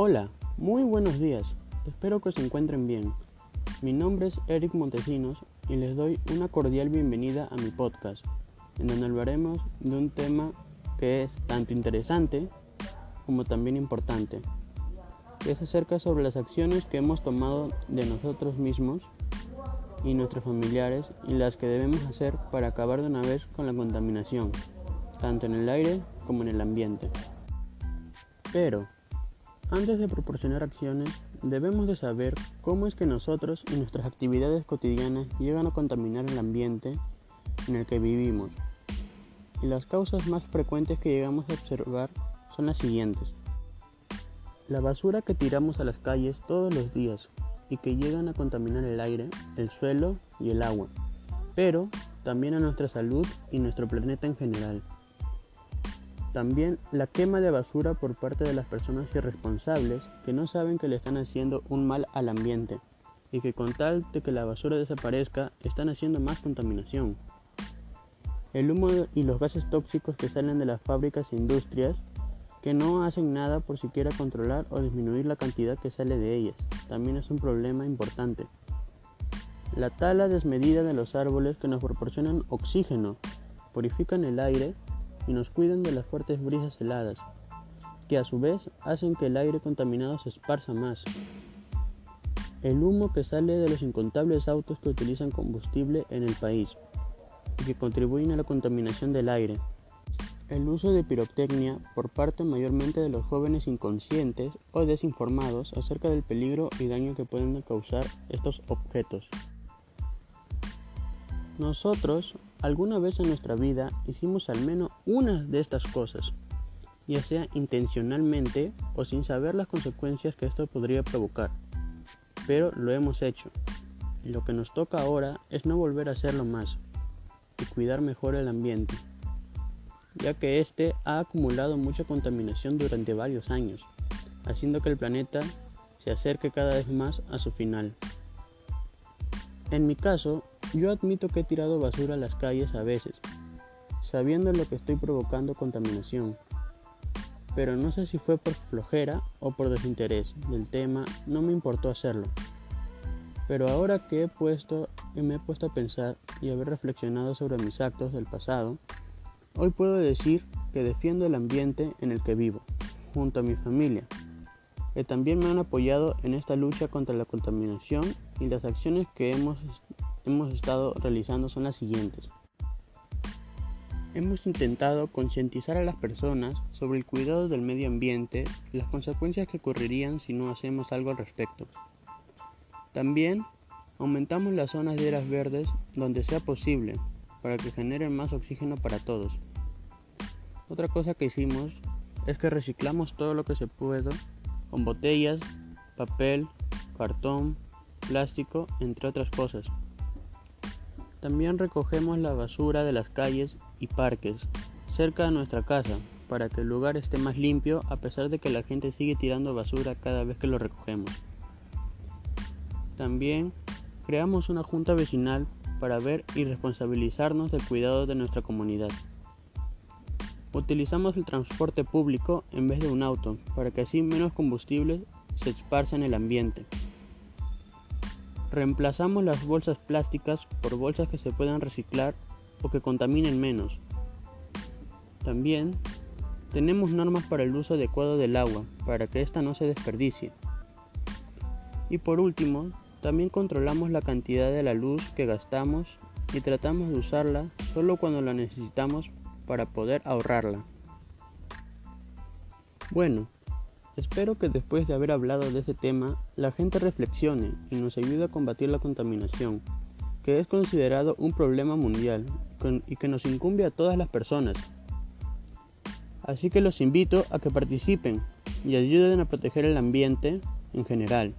Hola, muy buenos días. Espero que se encuentren bien. Mi nombre es Eric Montesinos y les doy una cordial bienvenida a mi podcast, en donde hablaremos de un tema que es tanto interesante como también importante. Es acerca sobre las acciones que hemos tomado de nosotros mismos y nuestros familiares y las que debemos hacer para acabar de una vez con la contaminación, tanto en el aire como en el ambiente. Pero, antes de proporcionar acciones, debemos de saber cómo es que nosotros y nuestras actividades cotidianas llegan a contaminar el ambiente en el que vivimos. Y las causas más frecuentes que llegamos a observar son las siguientes. La basura que tiramos a las calles todos los días y que llegan a contaminar el aire, el suelo y el agua, pero también a nuestra salud y nuestro planeta en general. También la quema de basura por parte de las personas irresponsables que no saben que le están haciendo un mal al ambiente y que con tal de que la basura desaparezca están haciendo más contaminación. El humo y los gases tóxicos que salen de las fábricas e industrias que no hacen nada por siquiera controlar o disminuir la cantidad que sale de ellas. También es un problema importante. La tala desmedida de los árboles que nos proporcionan oxígeno, purifican el aire y nos cuidan de las fuertes brisas heladas, que a su vez hacen que el aire contaminado se esparza más. El humo que sale de los incontables autos que utilizan combustible en el país y que contribuyen a la contaminación del aire. El uso de pirotecnia por parte mayormente de los jóvenes inconscientes o desinformados acerca del peligro y daño que pueden causar estos objetos. Nosotros alguna vez en nuestra vida hicimos al menos una de estas cosas, ya sea intencionalmente o sin saber las consecuencias que esto podría provocar, pero lo hemos hecho. Lo que nos toca ahora es no volver a hacerlo más y cuidar mejor el ambiente, ya que éste ha acumulado mucha contaminación durante varios años, haciendo que el planeta se acerque cada vez más a su final. En mi caso, yo admito que he tirado basura a las calles a veces, sabiendo lo que estoy provocando contaminación. Pero no sé si fue por flojera o por desinterés del tema, no me importó hacerlo. Pero ahora que he puesto me he puesto a pensar y haber reflexionado sobre mis actos del pasado, hoy puedo decir que defiendo el ambiente en el que vivo, junto a mi familia, que también me han apoyado en esta lucha contra la contaminación y las acciones que hemos hemos estado realizando son las siguientes. Hemos intentado concientizar a las personas sobre el cuidado del medio ambiente y las consecuencias que ocurrirían si no hacemos algo al respecto. También aumentamos las zonas de áreas verdes donde sea posible para que generen más oxígeno para todos. Otra cosa que hicimos es que reciclamos todo lo que se puede con botellas, papel, cartón, plástico, entre otras cosas. También recogemos la basura de las calles y parques cerca de nuestra casa para que el lugar esté más limpio a pesar de que la gente sigue tirando basura cada vez que lo recogemos. También creamos una junta vecinal para ver y responsabilizarnos del cuidado de nuestra comunidad. Utilizamos el transporte público en vez de un auto para que así menos combustible se esparza en el ambiente. Reemplazamos las bolsas plásticas por bolsas que se puedan reciclar o que contaminen menos. También tenemos normas para el uso adecuado del agua, para que ésta no se desperdicie. Y por último, también controlamos la cantidad de la luz que gastamos y tratamos de usarla solo cuando la necesitamos para poder ahorrarla. Bueno, Espero que después de haber hablado de este tema, la gente reflexione y nos ayude a combatir la contaminación, que es considerado un problema mundial y que nos incumbe a todas las personas. Así que los invito a que participen y ayuden a proteger el ambiente en general.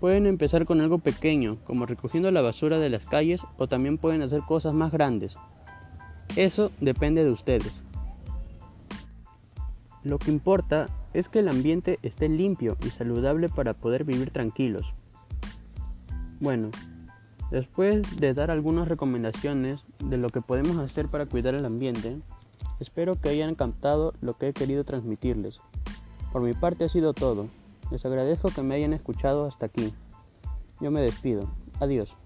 Pueden empezar con algo pequeño, como recogiendo la basura de las calles, o también pueden hacer cosas más grandes. Eso depende de ustedes. Lo que importa es que el ambiente esté limpio y saludable para poder vivir tranquilos. Bueno, después de dar algunas recomendaciones de lo que podemos hacer para cuidar el ambiente, espero que hayan captado lo que he querido transmitirles. Por mi parte ha sido todo. Les agradezco que me hayan escuchado hasta aquí. Yo me despido. Adiós.